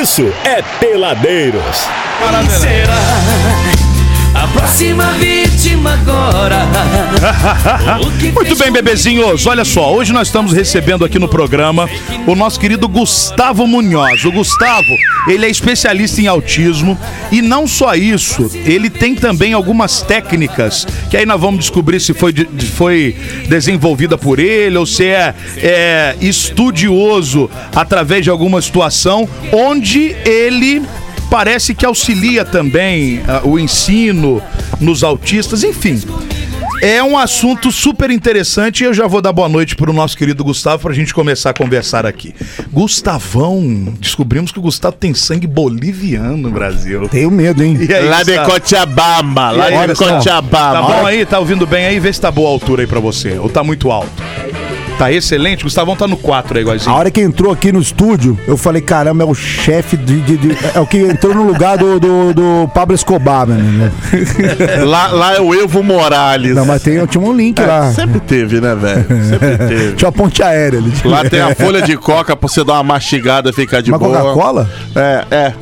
isso é Peladeiros. Será a próxima vítima agora? Muito bem, bebezinhos. Olha só, hoje nós estamos recebendo aqui no programa o nosso querido Gustavo Munhoz. O Gustavo, ele é especialista em autismo e não só isso, ele tem também algumas técnicas que aí nós vamos descobrir se foi, foi desenvolvida por ele ou se é, é estudioso através de alguma situação onde ele parece que auxilia também ah, o ensino nos autistas, enfim. É um assunto super interessante e eu já vou dar boa noite pro nosso querido Gustavo pra gente começar a conversar aqui. Gustavão, descobrimos que o Gustavo tem sangue boliviano no Brasil. Tenho medo, hein? E aí, Lá de? Cochabamba, lá de? Cochabamba. Tá bom aí? Tá ouvindo bem aí? Vê se tá boa a altura aí pra você. Ou tá muito alto. Tá excelente? Gustavão tá no 4 aí, A igualzinho. hora que entrou aqui no estúdio, eu falei, caramba, é o chefe de, de- de- É o que entrou no lugar do, do, do Pablo Escobar, mano. Lá, lá é o Evo Morales. Não, mas tem, tinha um link lá. Sempre teve, né, velho? Sempre teve. Tinha uma ponte aérea ali. Lá tem a folha de coca pra você dar uma mastigada e ficar de Uma boa. Coca-Cola? É, é.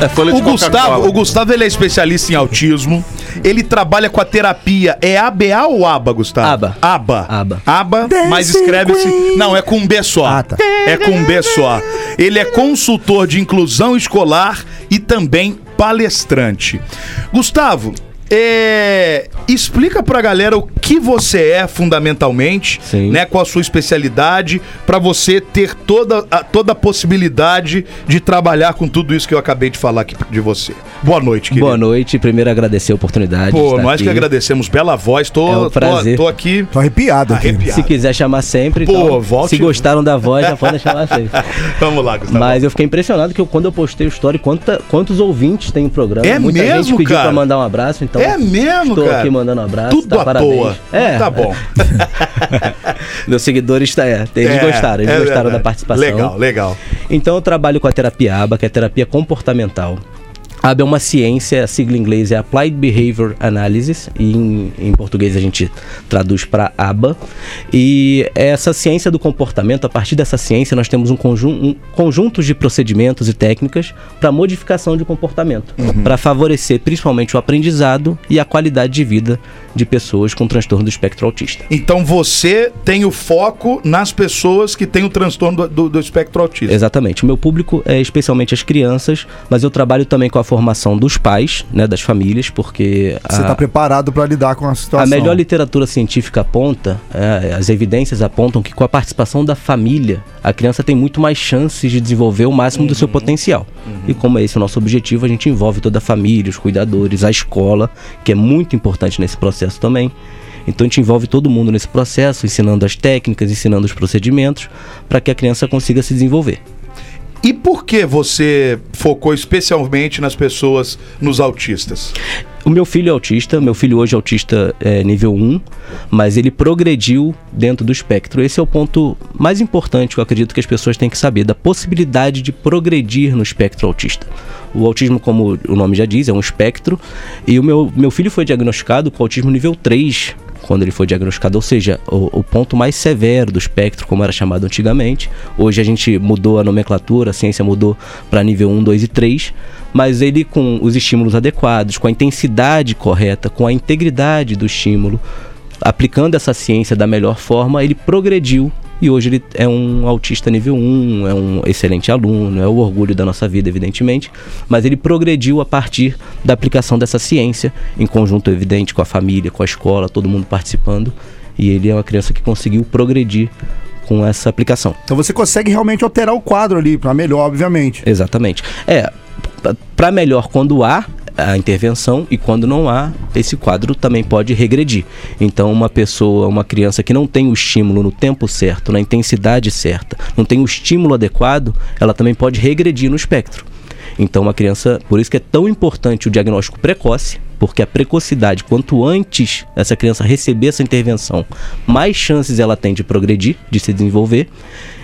É folha O de Gustavo, o Gustavo ele é especialista em autismo. Ele trabalha com a terapia. É ABA ou ABA, Gustavo? Aba. ABA. Aba. ABA, mas escreve-se. Queen. Não, é com um B só. Ah, tá. É com um B só. Ele é consultor de inclusão escolar e também palestrante. Gustavo, é, explica pra galera o que você é fundamentalmente, Sim. né, com a sua especialidade, pra você ter toda a, toda a possibilidade de trabalhar com tudo isso que eu acabei de falar aqui de você. Boa noite, querido. Boa noite. Primeiro agradecer a oportunidade. de Pô, estar nós aqui. que agradecemos. Bela voz, tô, É um tô, prazer. tô aqui Tô arrepiado aqui. arrepiado. Se quiser chamar sempre, Pô, então, volte- se gostaram da voz, já podem chamar sempre. Vamos lá, Gustavo. Mas eu fiquei impressionado que eu- quando eu postei o story, quanta- quantos ouvintes tem o programa. É Muita mesmo, gente pediu cara? pra mandar um abraço, então. É mesmo, Estou cara? aqui mandando um abraço. Tudo tá, à parabéns. toa. É, Tá bom. Meus seguidores, tá, é, eles É, gostaram, eles é gostaram verdade. da participação. Legal, legal. Então eu trabalho com a terapia ABA, que é a terapia comportamental. ABA é uma ciência, a sigla em inglês é Applied Behavior Analysis, e em, em português a gente traduz para ABA. E essa ciência do comportamento, a partir dessa ciência, nós temos um, conjun um conjunto de procedimentos e técnicas para modificação de comportamento, para favorecer principalmente o aprendizado e a qualidade de vida de pessoas com transtorno do espectro autista. Então você tem o foco nas pessoas que têm o transtorno do, do- do espectro autista. Exatamente. O meu público é especialmente as crianças, mas eu trabalho também com a formação dos pais, né, das famílias, porque Você a, tá preparado pra lidar com a a situação. melhor literatura científica aponta, é, as evidências apontam que com a participação da família, a criança tem muito mais chances de desenvolver o máximo do seu potencial. E como é esse o nosso objetivo, a gente envolve toda a família, os cuidadores, a escola, que é muito importante nesse processo também. Então a gente envolve todo mundo nesse processo, ensinando as técnicas, ensinando os procedimentos, para que a criança consiga se desenvolver. E por que você focou especialmente nas pessoas, nos autistas? O meu filho é autista, meu filho hoje é autista é, nível 1, mas ele progrediu dentro do espectro. Esse é o ponto mais importante que eu acredito que as pessoas têm que saber, da possibilidade de progredir no espectro autista. O autismo, como o nome já diz, é um espectro, e o meu, meu filho foi diagnosticado com autismo nível 3, quando ele foi diagnosticado, ou seja, o, o ponto mais severo do espectro, como era chamado antigamente. Hoje a gente mudou a nomenclatura, a ciência mudou para nível 1, 2 e 3, mas ele com os estímulos adequados, com a intensidade correta, com a integridade do estímulo, aplicando essa ciência da melhor forma, ele progrediu e hoje ele é um autista nível 1, é um excelente aluno, é o orgulho da nossa vida, evidentemente, mas ele progrediu a partir da aplicação dessa ciência, em conjunto evidente com a família, com a escola, todo mundo participando, e ele é uma criança que conseguiu progredir com essa aplicação. Então você consegue realmente alterar o quadro ali, pra melhor, obviamente. Exatamente. É, para melhor quando há a intervenção e quando não há, esse quadro também pode regredir. Então, uma pessoa, uma criança que não tem o estímulo no tempo certo, na intensidade certa, não tem o estímulo adequado, ela também pode regredir no espectro. Então, uma criança, por isso que é tão importante o diagnóstico precoce, porque a precocidade, quanto antes essa criança receber essa intervenção, mais chances ela tem de progredir, de se desenvolver.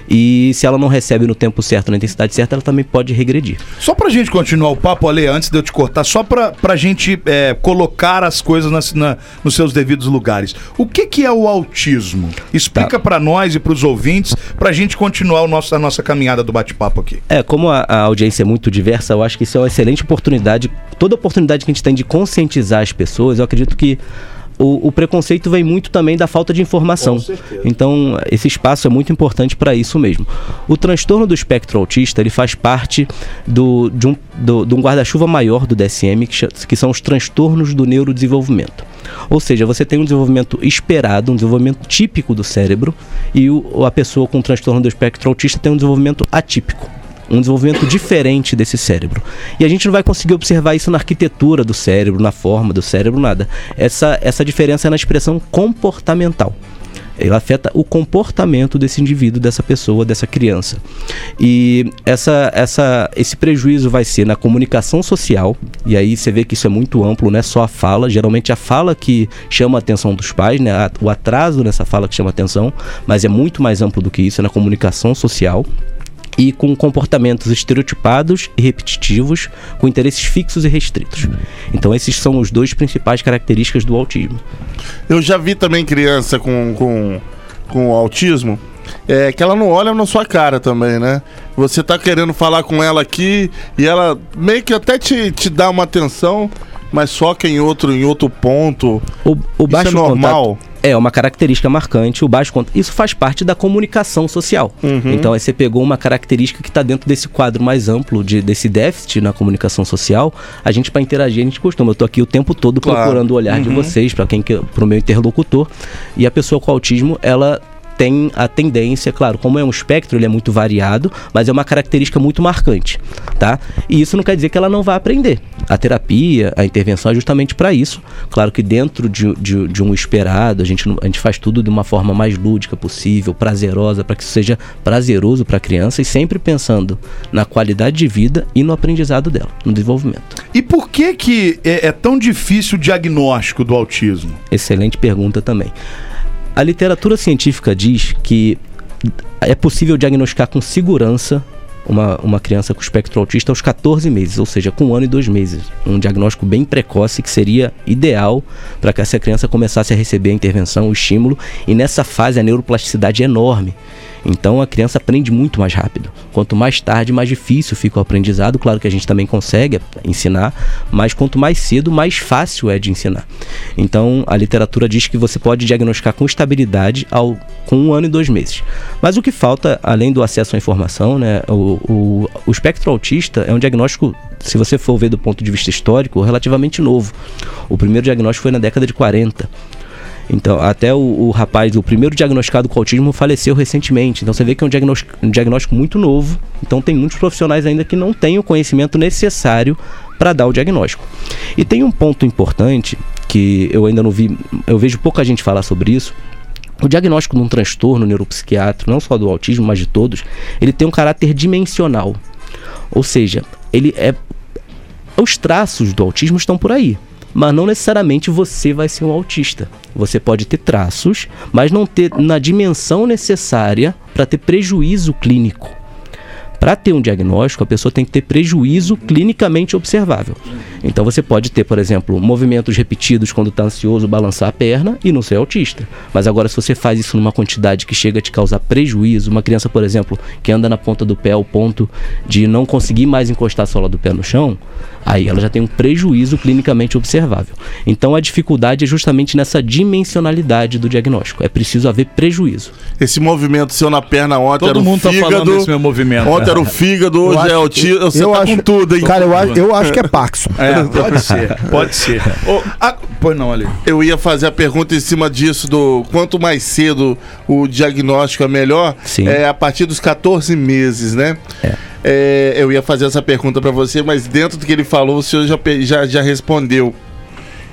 E se ela não recebe no tempo certo, na intensidade certa, ela também pode regredir. Só pra gente continuar o papo, Ale, antes de eu te cortar, só pra, pra gente é, colocar as coisas nas- na- nos seus devidos lugares. O que que é o autismo? Explica pra nós e pros ouvintes, pra gente continuar o nosso, a nossa caminhada do bate-papo aqui. É, como a, a audiência é muito diversa, eu acho que isso é uma excelente oportunidade. Toda oportunidade que a gente tem de conscientizar as pessoas, eu acredito que o, o preconceito vem muito também da falta de informação. Então, esse espaço é muito importante para isso mesmo. O transtorno do espectro autista, ele faz parte do, de um, um guarda-chuva maior do DSM, que, que são os transtornos do neurodesenvolvimento. Ou seja, você tem um desenvolvimento esperado, um desenvolvimento típico do cérebro, e o- a pessoa com transtorno do espectro autista tem um desenvolvimento atípico um desenvolvimento diferente desse cérebro. E a gente não vai conseguir observar isso na arquitetura do cérebro, na forma do cérebro, nada. Essa, essa diferença é na expressão comportamental. Ela afeta o comportamento desse indivíduo, dessa pessoa, dessa criança. E essa, essa, esse prejuízo vai ser na comunicação social, e aí você vê que isso é muito amplo, não é só a fala, geralmente a fala que chama a atenção dos pais, né? o atraso nessa fala que chama a atenção, mas é muito mais amplo do que isso, é na comunicação social e com comportamentos estereotipados e repetitivos, com interesses fixos e restritos. Então, esses são os dois principais características do autismo. Eu já vi também criança com, com, com autismo. É que ela não olha na sua cara também, né? Você tá querendo falar com ela aqui e ela meio que até te, te dá uma atenção, mas foca em outro, em outro ponto. O, o baixo Isso é normal? contato é uma característica marcante. O baixo contato, isso faz parte da comunicação social. Então, aí você pegou uma característica que está dentro desse quadro mais amplo de, desse déficit na comunicação social. A gente para interagir a gente costuma. Eu estou aqui o tempo todo Claro. procurando o olhar de vocês para quem para o meu interlocutor. E a pessoa com autismo, ela tem a tendência, claro, como é um espectro, ele é muito variado, mas é uma característica muito marcante, tá? E isso não quer dizer que ela não vai aprender. A terapia, a intervenção é justamente para isso. Claro que dentro de, de, de um esperado, a gente, a gente faz tudo de uma forma mais lúdica possível, prazerosa, para que isso seja prazeroso para a criança e sempre pensando na qualidade de vida e no aprendizado dela, no desenvolvimento. E por que que é, é tão difícil o diagnóstico do autismo? Excelente pergunta também. A literatura científica diz que é possível diagnosticar com segurança uma, uma criança com espectro autista aos 14 meses, ou seja, com um ano e dois meses. Um diagnóstico bem precoce que seria ideal para que essa criança começasse a receber a intervenção, o estímulo, e nessa fase a neuroplasticidade é enorme. Então a criança aprende muito mais rápido. Quanto mais tarde, mais difícil fica o aprendizado. Claro que a gente também consegue ensinar, mas quanto mais cedo, mais fácil é de ensinar. Então a literatura diz que você pode diagnosticar com estabilidade ao, com um ano e dois meses. Mas o que falta, além do acesso à informação, né, o, o, o espectro autista é um diagnóstico, se você for ver do ponto de vista histórico, relativamente novo. O primeiro diagnóstico foi na década de 40. Então, até o, o rapaz, o primeiro diagnosticado com autismo, faleceu recentemente. Então, você vê que é um diagnóstico, um diagnóstico muito novo. Então, tem muitos profissionais ainda que não têm o conhecimento necessário para dar o diagnóstico. E tem um ponto importante que eu ainda não vi, eu vejo pouca gente falar sobre isso. O diagnóstico de um transtorno neuropsiquiátrico, não só do autismo, mas de todos, ele tem um caráter dimensional. Ou seja, ele é os traços do autismo estão por aí. Mas não necessariamente você vai ser um autista. Você pode ter traços, mas não ter na dimensão necessária para ter prejuízo clínico. Para ter um diagnóstico, a pessoa tem que ter prejuízo clinicamente observável. Então você pode ter, por exemplo, movimentos repetidos quando está ansioso, balançar a perna e não ser autista. Mas agora, se você faz isso numa quantidade que chega a te causar prejuízo, uma criança, por exemplo, que anda na ponta do pé ao ponto de não conseguir mais encostar a sola do pé no chão, aí ela já tem um prejuízo clinicamente observável. Então a dificuldade é justamente nessa dimensionalidade do diagnóstico. É preciso haver prejuízo. Esse movimento seu na perna ontem Todo era o mundo tá fígado. falando desse meu movimento. Ontem era o fígado, Eu hoje é o tio. Você eu tá acho- com tudo, hein? Cara, eu, acho- eu acho que é Paxson. É, pode ser, pode ser. Ô, ah, pois não, ali. Eu ia fazer a pergunta em cima disso do quanto mais cedo o diagnóstico é melhor, Sim. é a partir dos 14 meses, né? É, eu ia fazer essa pergunta pra você, mas dentro do que ele falou, o senhor já, já, já respondeu.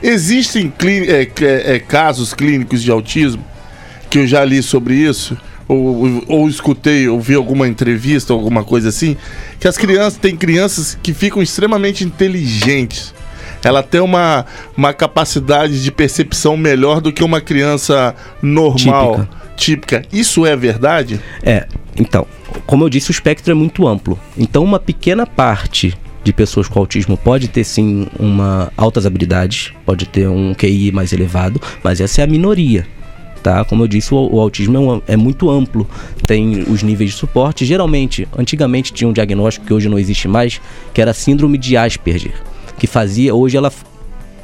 Existem clí- é, é, é, casos clínicos de autismo que eu já li sobre isso, ou, ou, escutei, ou vi alguma entrevista, alguma coisa assim, que as crianças, tem crianças que ficam extremamente inteligentes. Ela tem uma, uma capacidade de percepção melhor do que uma criança normal, típica. Isso é verdade? É, Então, como eu disse, o espectro é muito amplo. Então, uma pequena parte de pessoas com autismo pode ter sim uma altas habilidades, pode ter um QI mais elevado, mas essa é a minoria. Tá? Como eu disse, o, o autismo é, um- é muito amplo, tem os níveis de suporte. Geralmente, antigamente tinha um diagnóstico que hoje não existe mais, que era a síndrome de Asperger, que fazia, hoje ela,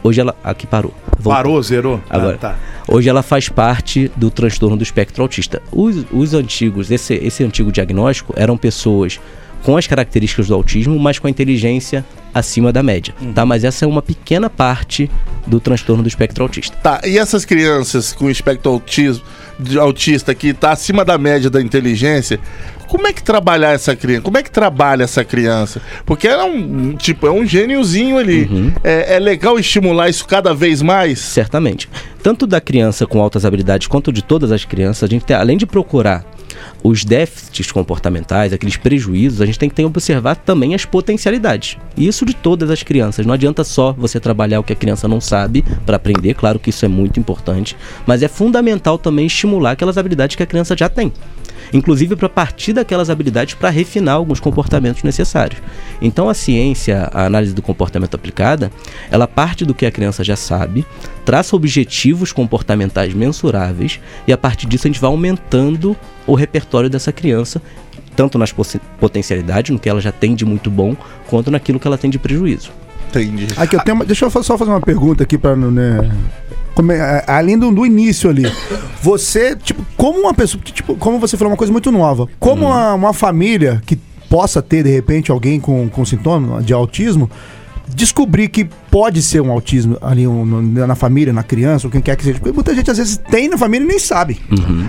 hoje ela, aqui parou. Voltou. Parou, zerou? Agora, Ah, tá. Hoje ela faz parte do transtorno do espectro autista. Os, os antigos, esse, esse antigo diagnóstico eram pessoas com as características do autismo, mas com a inteligência acima da média, tá? Mas essa é uma pequena parte do transtorno do espectro autista. Tá, e essas crianças com espectro autismo, autista que tá acima da média da inteligência, como é que trabalhar essa criança? Como é que trabalha essa criança? Porque ela é um, tipo, é um gêniozinho ali. Uhum. É, é legal estimular isso cada vez mais? Certamente. Tanto da criança com altas habilidades quanto de todas as crianças, a gente tem, além de procurar os déficits comportamentais, aqueles prejuízos, a gente tem que observar também as potencialidades. Isso de todas as crianças. Não adianta só você trabalhar o que a criança não sabe para aprender, claro que isso é muito importante, mas é fundamental também estimular aquelas habilidades que a criança já tem. Inclusive para partir daquelas habilidades para refinar alguns comportamentos necessários. Então a ciência, a análise do comportamento aplicada, ela parte do que a criança já sabe, traça objetivos comportamentais mensuráveis e a partir disso a gente vai aumentando o repertório dessa criança, tanto nas potencialidades, no que ela já tem de muito bom, quanto naquilo que ela tem de prejuízo. Entendi. Aqui, eu tenho uma- deixa eu só fazer uma pergunta aqui para né, como é- além do, do início ali. Você, tipo, como uma pessoa, tipo, como você falou uma coisa muito nova, como uma, uma família que possa ter de repente alguém com, com sintoma de autismo descobrir que pode ser um autismo ali um, no- na família, na criança, ou quem quer que seja. Porque muita gente às vezes tem na família e nem sabe.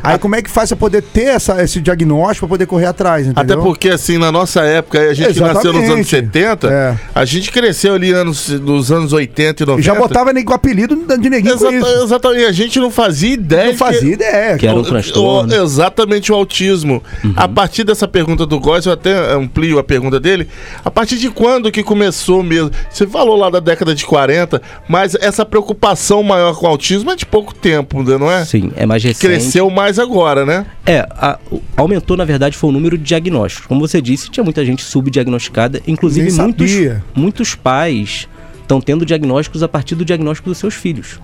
Aí como é que faz pra poder ter essa, esse diagnóstico, pra poder correr atrás, Até entendeu? porque, assim, na nossa época, a gente que nasceu nos anos Exatamente. 70, É. a gente cresceu ali anos, nos anos 80 e 90. E já botava nem com o apelido de neguinho com Exata- isso. Exatamente, a gente não fazia ideia. Não que- fazia ideia. Que era um O- transtorno. o- exatamente o autismo. A partir dessa pergunta do Góes, eu até amplio a pergunta dele. A partir de quando que começou mesmo? Você falou lá da década de 40, mas essa preocupação maior com o autismo é de pouco tempo, né, não é? Sim, é mais recente. Cresceu mais agora, né? É, a- aumentou na verdade foi o número de diagnósticos. Como você disse, tinha muita gente subdiagnosticada, inclusive muitos, muitos pais estão tendo diagnósticos a partir do diagnóstico dos seus filhos.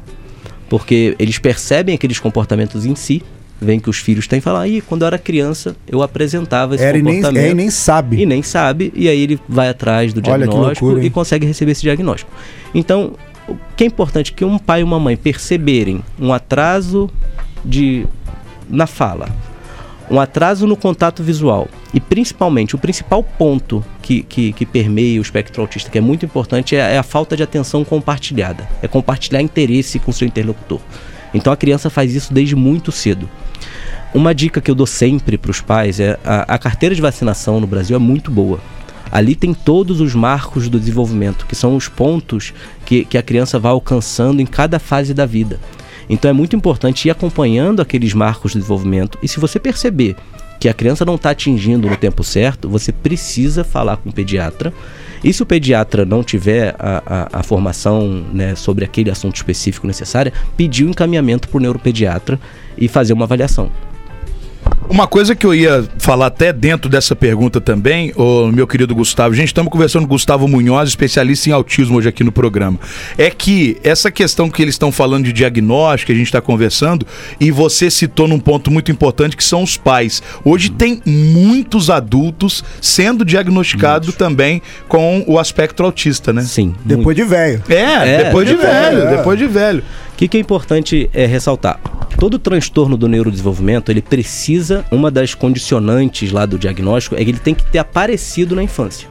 Porque eles percebem aqueles comportamentos em si, veem que os filhos têm e falam, aí quando eu era criança, eu apresentava esse Era e nem, comportamento. é, e nem sabe. E nem sabe, e aí ele vai atrás do diagnóstico loucura, e consegue receber esse diagnóstico. Então, o que é importante que um pai e uma mãe perceberem um atraso de na fala, um atraso no contato visual e principalmente o principal ponto que, que, que permeia o espectro autista, que é muito importante, é, é a falta de atenção compartilhada. É compartilhar interesse com o seu interlocutor. Então a criança faz isso desde muito cedo. Uma dica que eu dou sempre para os pais é a, a carteira de vacinação no Brasil é muito boa. Ali tem todos os marcos do desenvolvimento, que são os pontos que, que a criança vai alcançando em cada fase da vida. Então é muito importante ir acompanhando aqueles marcos de desenvolvimento e se você perceber que a criança não está atingindo no tempo certo, você precisa falar com o pediatra. E se o pediatra não tiver a, a, a formação né, sobre aquele assunto específico necessária, pedir o encaminhamento para o neuropediatra e fazer uma avaliação. Uma coisa que eu ia falar até dentro dessa pergunta também, ô, meu querido Gustavo, gente, estamos conversando com o Gustavo Munhoz, especialista em autismo hoje aqui no programa. É que essa questão que eles estão falando de diagnóstico, a gente está conversando, e você citou num ponto muito importante que são os pais. Hoje tem muitos adultos sendo diagnosticados também com o aspecto autista, né? Sim. muito. Depois de velho. É, É, depois de velho, é. depois de velho. O que, que é importante é ressaltar? Todo transtorno do neurodesenvolvimento, ele precisa, uma das condicionantes lá do diagnóstico é que ele tem que ter aparecido na infância.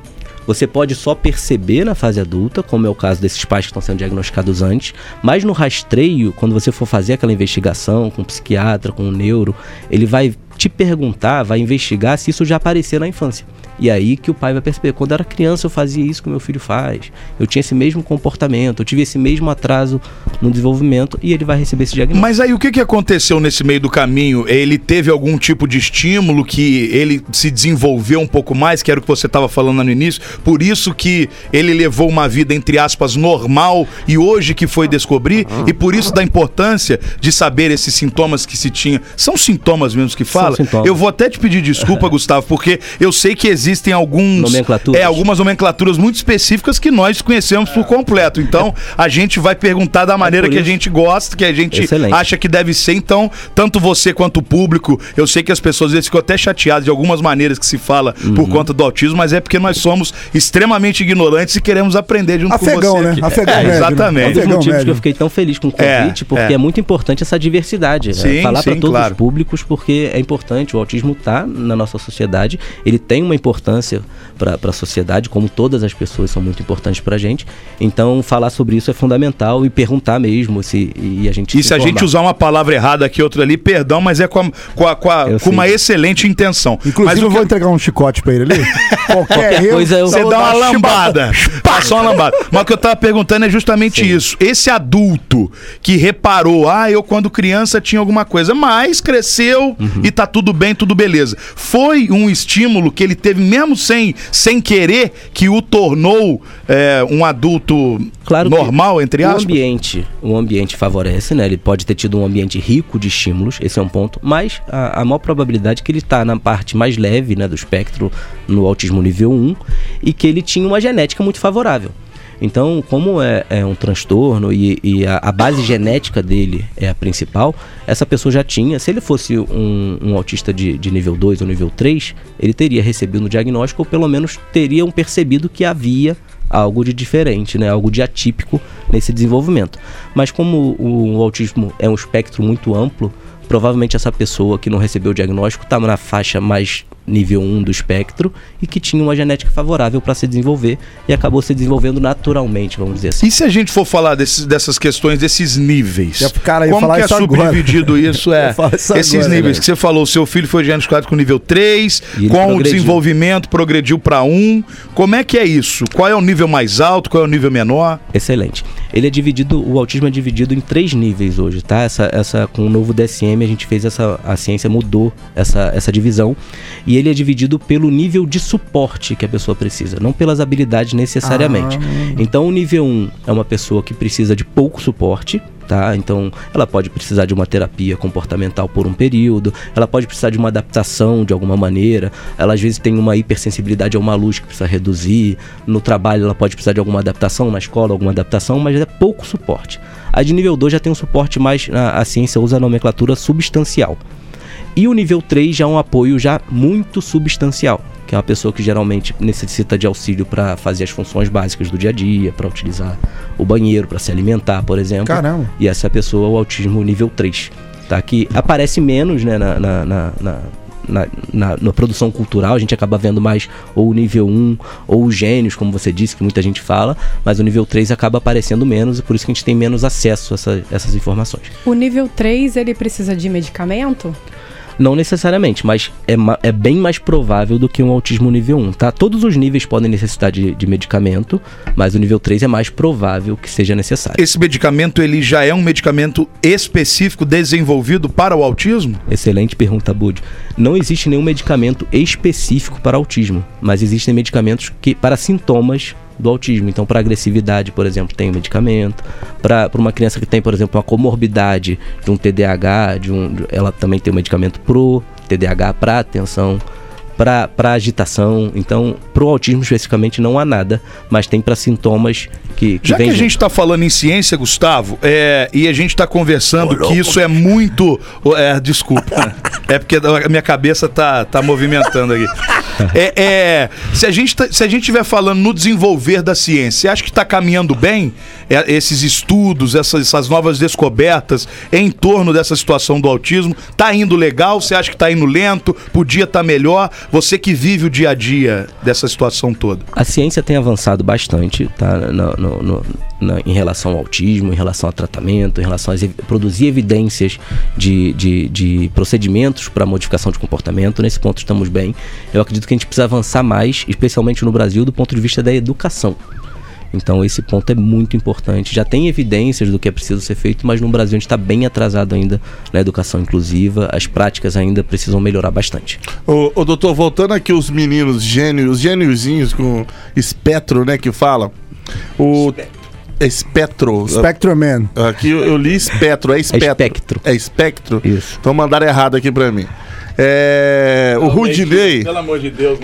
Você pode só perceber na fase adulta, como é o caso desses pais que estão sendo diagnosticados antes, mas no rastreio, quando você for fazer aquela investigação com o psiquiatra, com o neuro, ele vai te perguntar, vai investigar se isso já apareceu na infância. E aí que o pai vai perceber, quando eu era criança eu fazia isso que meu filho faz. Eu tinha esse mesmo comportamento, eu tive esse mesmo atraso no desenvolvimento e ele vai receber esse diagnóstico. Mas aí o que, que aconteceu nesse meio do caminho? Ele teve algum tipo de estímulo que ele se desenvolveu um pouco mais, que era o que você estava falando no início, por isso que ele levou uma vida, entre aspas, normal e hoje que foi descobrir, e por isso da importância de saber esses sintomas que se tinha. São sintomas mesmo que fala? Eu vou até te pedir desculpa, Gustavo, porque eu sei que existem alguns. Nomenclaturas. É, algumas nomenclaturas muito específicas que nós conhecemos por completo. Então, a gente vai perguntar da maneira por que a gente gosta, que a gente Excelente. acha que deve ser. Então, tanto você quanto o público, eu sei que as pessoas às vezes ficam até chateadas de algumas maneiras que se fala Uhum. por conta do autismo, mas é porque nós somos extremamente ignorantes e queremos aprender junto Afegão, com você. né? aqui. Afegão É, médio, né? exatamente. Um dos Afegão motivos que eu fiquei tão feliz com o É, convite, porque é. é. muito importante essa diversidade. né? Sim, Falar para todos claro. os públicos, porque é importante. O autismo está na nossa sociedade, ele tem uma importância para a sociedade, como todas as pessoas são muito importantes para a gente. Então, falar sobre isso é fundamental e perguntar mesmo se e a gente. E se a gente usar uma palavra errada aqui, outra ali, perdão, mas é com, a- com, a- com, a- com uma excelente intenção. Inclusive, mas eu vou que- entregar um chicote pra ele ali. Qualquer erro, coisa eu- Você dá uma lambada. Só uma lambada. Mas o que eu tava perguntando é justamente isso. Esse adulto que reparou, ah, eu quando criança tinha alguma coisa, mas cresceu e tá tudo bem, tudo beleza. Foi um estímulo que ele teve, mesmo sem, sem querer, que o tornou é, um adulto Claro normal, entre o aspas? ambiente, o ambiente favorece, né? Ele pode ter tido um ambiente rico de estímulos, esse é um ponto, mas a, a maior probabilidade é que ele está na parte mais leve, né, do espectro no autismo nível 1 e que ele tinha uma genética muito favorável. Então, como é, é um transtorno e, e a, a base genética dele é a principal, essa pessoa já tinha. Se ele fosse um, um autista de, de nível 2 ou nível 3, ele teria recebido um diagnóstico ou pelo menos teriam percebido que havia algo de diferente, né? algo de atípico nesse desenvolvimento. Mas como o, o autismo é um espectro muito amplo, provavelmente essa pessoa que não recebeu o diagnóstico estava na faixa mais nível 1 do espectro e que tinha uma genética favorável para se desenvolver e acabou se desenvolvendo naturalmente, vamos dizer assim. E se a gente for falar desses, dessas questões, desses níveis? Já- cara, como falar que é isso agora. subdividido isso? É, isso esses agora, níveis né? que você falou, o seu filho foi diagnosticado com nível 3, E ele com o progrediu. desenvolvimento progrediu para 1. Como é que é isso? Qual é o nível mais alto, qual é o nível menor? Excelente. Ele é dividido, o autismo é dividido em três níveis hoje, tá? Essa, essa com o novo DSM a gente fez essa, a ciência mudou essa, essa divisão e ele é dividido pelo nível de suporte que a pessoa precisa, não pelas habilidades necessariamente. Então o nível 1 é uma pessoa que precisa de pouco suporte, tá? Então ela pode precisar de uma terapia comportamental por um período, ela pode precisar de uma adaptação de alguma maneira, ela às vezes tem uma hipersensibilidade a uma luz que precisa reduzir, no trabalho ela pode precisar de alguma adaptação, na escola alguma adaptação, mas é pouco suporte. A de nível 2 já tem um suporte mais, a, a ciência usa a nomenclatura substancial. E o nível 3 já é um apoio já muito substancial, que é uma pessoa que geralmente necessita de auxílio para fazer as funções básicas do dia a dia, para utilizar o banheiro, para se alimentar, por exemplo. Caramba. E essa pessoa o autismo nível 3, tá? Que aparece menos, né, na, na, na, na- na, na- na produção cultural, a gente acaba vendo mais ou o nível 1 ou os gênios, como você disse, que muita gente fala, mas o nível 3 acaba aparecendo menos e por isso que a gente tem menos acesso a essa- essas informações. O nível 3, ele precisa de medicamento? Não necessariamente, mas é, é bem mais provável do que um autismo nível 1, tá? Todos os níveis podem necessitar de, de medicamento, mas o nível 3 é mais provável que seja necessário. Esse medicamento ele já é um medicamento específico desenvolvido para o autismo? Excelente pergunta, Bud. Não existe nenhum medicamento específico para autismo, mas existem medicamentos que para sintomas do autismo. Então, para agressividade, por exemplo, tem um medicamento. Para uma criança que tem, por exemplo, uma comorbidade de um TDAH, de um, ela também tem um medicamento pro TDAH, para atenção, para agitação. Então, pro autismo especificamente não há nada, mas tem para sintomas que, que Já que a gente está falando em ciência, Gustavo, é, e a gente está conversando que isso é muito. É, desculpa. É porque a minha cabeça tá, tá movimentando aqui. É, é, se a gente tá- se a gente estiver falando no desenvolver da ciência, você acha que está caminhando bem é, esses estudos, essas, essas novas descobertas em torno dessa situação do autismo? Tá indo legal? Você acha que tá indo lento? Podia estar melhor? Você que vive o dia a dia dessa situação toda. A ciência tem avançado bastante tá, no- no- no- em relação ao autismo, em relação ao tratamento, em relação a produzir evidências de, de, de procedimentos para modificação de comportamento. Nesse ponto estamos bem. Eu acredito que a gente precisa avançar mais, especialmente no Brasil, do ponto de vista da educação. Então esse ponto é muito importante. Já tem evidências do que é preciso ser feito, mas no Brasil a gente está bem atrasado ainda na educação inclusiva. As práticas ainda precisam melhorar bastante. Ô, ô, doutor, voltando aqui os meninos gênios, os gêniozinhos com espectro, né, que fala. O espectro. Spectrum Man. Aqui eu, eu li espectro, é espectro. espectro. É espectro? Isso. Então mandaram errado aqui pra mim. É, o Rudinei. Pelo amor de Deus.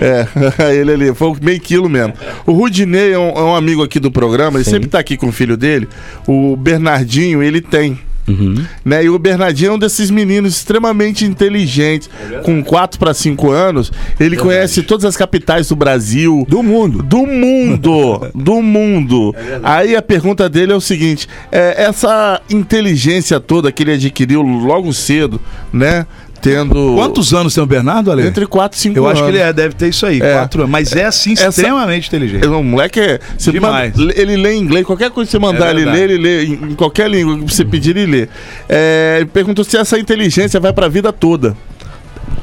É, ele ali, foi meio quilo mesmo. O Rudinei é um, é um amigo aqui do programa, ele Sim. sempre tá aqui com o filho dele. O Bernardinho, ele tem. Uhum. Né? E o Bernardinho é um desses meninos extremamente inteligentes, com 4 para 5 anos. Ele conhece todas as capitais do Brasil. Do mundo. Do mundo! do mundo! Aí a pergunta dele é o seguinte: é, essa inteligência toda que ele adquiriu logo cedo, né? Tendo. Quantos anos tem o Bernardo, Ale? Entre 4 e 5 Eu anos. acho que ele é, deve ter isso aí, É. quatro anos. Mas é assim, Essa- extremamente inteligente. O moleque é. Demais. manda- ele lê em inglês, qualquer coisa que você mandar É ele ler, ele lê em, qualquer língua que você pedir, ele lê. É, ele perguntou se essa inteligência vai pra vida toda.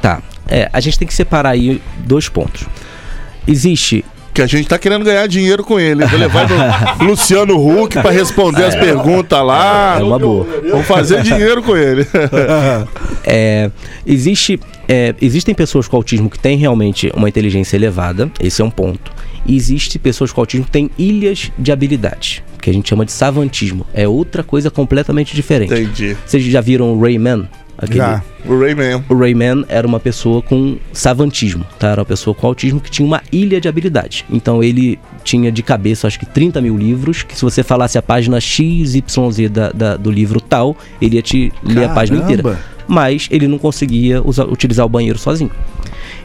Tá. É, a gente tem que separar aí dois pontos. Existe. Que a gente tá querendo ganhar dinheiro com ele. Vou levar no Luciano Huck pra responder as perguntas lá. É uma boa. Vamos fazer dinheiro com ele. É, existe, é, existem pessoas com autismo que têm realmente uma inteligência elevada, esse é um ponto. E existe pessoas com autismo que têm ilhas de habilidades, que a gente chama de savantismo. É outra coisa completamente diferente. Entendi. Vocês já viram o Rayman? Aquele, Já. O Rayman. O Rayman era uma pessoa com savantismo, tá? Era uma pessoa com autismo que tinha uma ilha de habilidade. Então ele tinha de cabeça, acho que 30 mil livros, que se você falasse a página XYZ da, da- do livro tal, ele ia te ler a página inteira. Caramba. Mas ele não conseguia usar- utilizar o banheiro sozinho.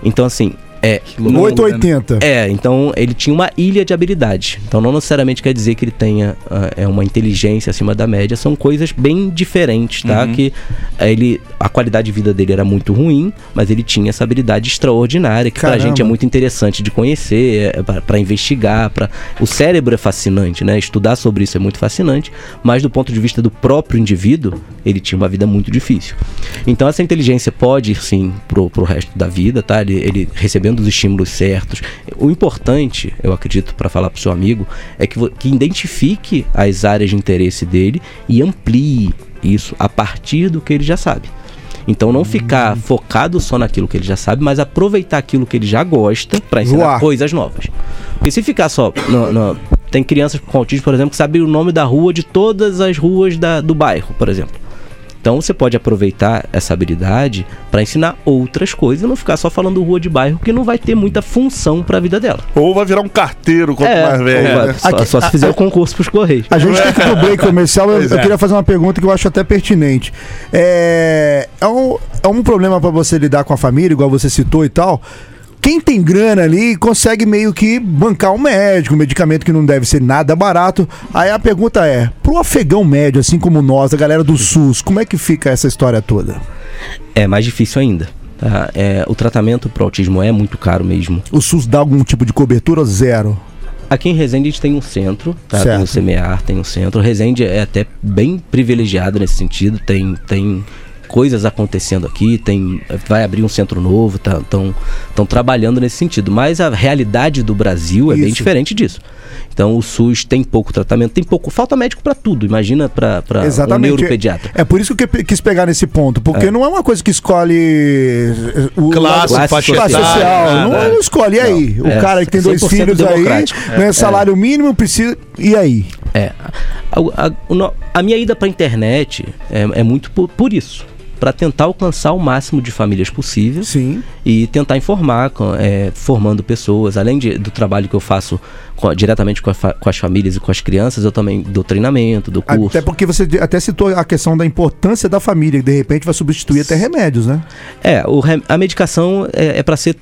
Então, assim, é. não- 880. é, então ele tinha uma ilha de habilidade. Então não necessariamente quer dizer que ele tenha ah, é uma inteligência acima da média, são coisas bem diferentes, tá? Uhum. Que ah, ele a qualidade de vida dele era muito ruim, mas ele tinha essa habilidade extraordinária que pra Caramba. gente é muito interessante de conhecer, é, pra para investigar, para o cérebro é fascinante, né? Estudar sobre isso é muito fascinante, mas do ponto de vista do próprio indivíduo, ele tinha uma vida muito difícil. Então essa inteligência pode ir sim pro, pro resto da vida, tá? Ele, ele recebendo os estímulos certos. O importante, eu acredito, para falar pro seu amigo, é que, que identifique as áreas de interesse dele e amplie isso a partir do que ele já sabe. Então não ficar focado só naquilo que ele já sabe, mas aproveitar aquilo que ele já gosta para ensinar Voar. coisas novas. Porque se ficar só. no- no- tem crianças com autismo, por exemplo, que sabem o nome da rua de todas as ruas da- do bairro, por exemplo. Então você pode aproveitar essa habilidade para ensinar outras coisas e não ficar só falando rua de bairro, que não vai ter muita função para a vida dela. Ou vai virar um carteiro quanto mais velho. ou vai- né? só, Aqui- só se fizer o concurso pros Correios. A gente tem que pro break comercial. Eu, eu é. queria fazer uma pergunta que eu acho até pertinente. É, é, um, é um problema pra você lidar com a família, igual você citou e tal. Quem tem grana ali consegue meio que bancar um médico, um medicamento que não deve ser nada barato. Aí a pergunta é: pro afegão médio, assim como nós, a galera do SUS, como é que fica essa história toda? É mais difícil ainda. tá? É, o tratamento para autismo é muito caro mesmo. O SUS dá algum tipo de cobertura ou zero? Aqui em Resende a gente tem um centro, tá? Certo. tem o CMEAR, tem um centro. Resende é até bem privilegiado nesse sentido, tem, tem coisas acontecendo aqui, tem vai abrir um centro novo, estão estão trabalhando nesse sentido. Mas a realidade do Brasil é bem Isso. diferente disso. Então o SUS tem pouco tratamento, tem pouco, falta médico para tudo. Imagina para um neuropediatra. É por isso que eu quis pegar nesse ponto, porque não é uma coisa que escolhe eh, o Classe, Classe classe social. nada. Não, escolhe. E aí? o É, cara que tem dois 100% filhos aí, ganha salário mínimo, precisa. E aí? É. A, a- a minha ida para a internet é, é muito por, por isso. Para tentar alcançar o máximo de famílias possível Sim. e tentar informar, é, formando pessoas. Além de- do trabalho que eu faço com diretamente com, a com as famílias e com as crianças, eu também dou treinamento, dou curso. Até porque você até citou a questão da importância da família, que de repente vai substituir até remédios, né? É, o a medicação é, é para ser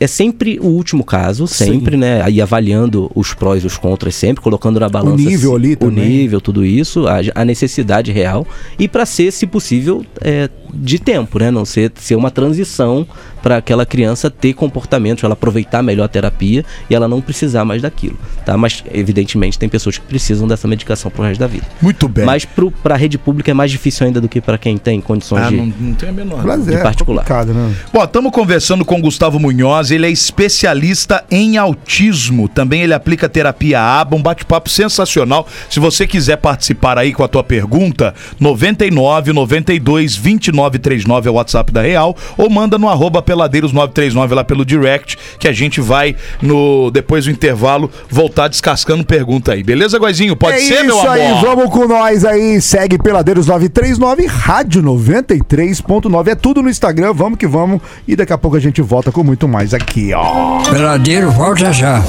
é sempre o último caso, sempre, né? Aí avaliando os prós e os contras, sempre colocando na balança nível se- ali o também. nível, tudo isso, a, a necessidade real e para ser, se possível, é, de tempo, né? Não ser, ser uma transição para aquela criança ter comportamentos, ela aproveitar melhor a terapia e ela não precisar mais daquilo, tá? Mas evidentemente tem pessoas que precisam dessa medicação pro resto da vida. Muito bem. Mas para a rede pública é mais difícil ainda do que para quem tem condições Ah, de não, não tem a menor. De é particular. complicado, né? Bom, estamos conversando com o Gustavo Munhoz, ele é especialista em autismo. Também ele aplica terapia ABA, um bate-papo sensacional. Se você quiser participar aí com a tua pergunta, 99 92 29 39 é o WhatsApp da Real, ou manda no arroba peladeiros 939 lá pelo direct, que a gente vai, no depois do intervalo, voltar descascando pergunta aí. Beleza, Goizinho? Pode é ser, isso meu amor? aí, vamos com nós aí. Segue Peladeiros 939, Rádio 93.9. É tudo no Instagram, vamos que vamos. E daqui a pouco a gente volta com muito mais aqui, ó. Peladeiro, volta já.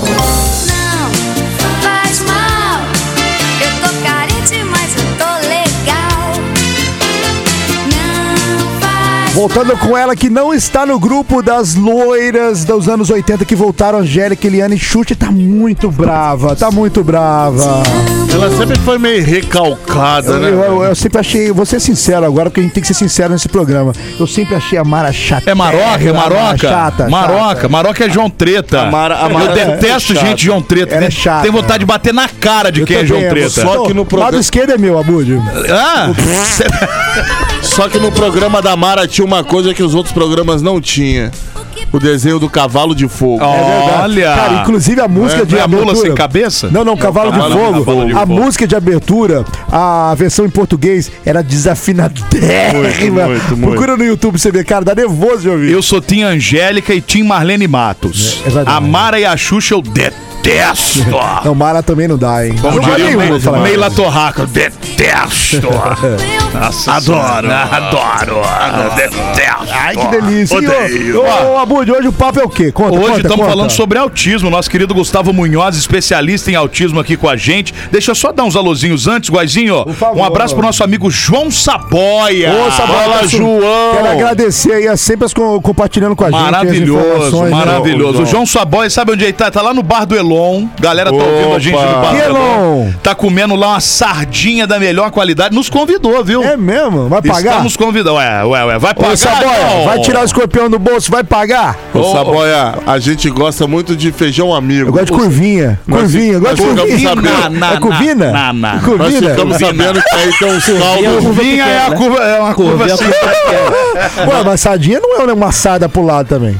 Voltando com ela que não está no grupo das loiras dos anos 80 que voltaram, Angélica, Eliane Chute, tá muito brava, tá muito brava. Ela sempre foi meio recalcada, Eu, né? eu- eu sempre achei, vou ser sincero agora, porque a gente tem que ser sincero nesse programa. Eu sempre achei a Mara chata. É Maroca, é Maroca? Chata, Maroca, chata. Maroca é João Treta. A Mara- a Mara eu é detesto chata. gente João Treta. Ela é Tem- chata. Tem vontade de bater na cara de Eu quem é João. Treta. Só que no Lado programa- esquerdo é meu, Abud. Ah, Só que no programa da Mara tinha uma coisa que os outros programas não tinham. O desenho do cavalo de fogo. olha. Cara, inclusive a música É, de não é a mula abertura. sem cabeça? Não, não, Cavalo, Cavalo- de Fogo. Cavalo de a Fogo. música de abertura, a versão em português era desafinadérrima. Muito, muito, muito. Procura no YouTube você ver, cara, dá nervoso de ouvir. Eu sou Tim Angélica e Tim Marlene Matos. É, é a Mara e a Xuxa eu detesto. Não, Mara também não dá, hein? Como não diria o. Meila Torraca, detesto. Nossa, adoro, adoro, detesto. Ai, que delícia. Odeio. Ô, ô, Abud, hoje o papo é o quê? Conta, Hoje estamos conta. falando sobre autismo. Nosso querido Gustavo Munhoz, especialista em autismo aqui com a gente. Deixa eu só dar uns alôzinhos antes, Guazinho. favor. Um abraço pro nosso amigo João Saboia. Ô, Saboia, Fala, João. Quero agradecer aí, é sempre compartilhando com a gente. as Maravilhoso, né? maravilhoso. João. O João Saboia, sabe onde ele tá? Tá lá no bar do Elon. Galera tá ouvindo a gente no bar do Que Elon? Tá comendo lá uma sardinha da melhor qualidade. Nos convidou, viu? É mesmo? Vai pagar? Estamos convidando. Ué, ué, ué. Vai pagar. Ô, Saboia, não? vai tirar o escorpião do bolso, vai pagar? Ô, Ô, Saboia, a gente gosta muito de feijão amigo. Eu gosto de curvinha. Nós- Curvinha, eu gosto de nós curvinha. sabendo- Na, É curvina? na, na. Nós Curvina? ficamos sabendo que aí tem uns caldos. Curvinha é, a pequena. curva, é uma curva Curvinha assim. Ué, mas sardinha não é uma assada pro lado também.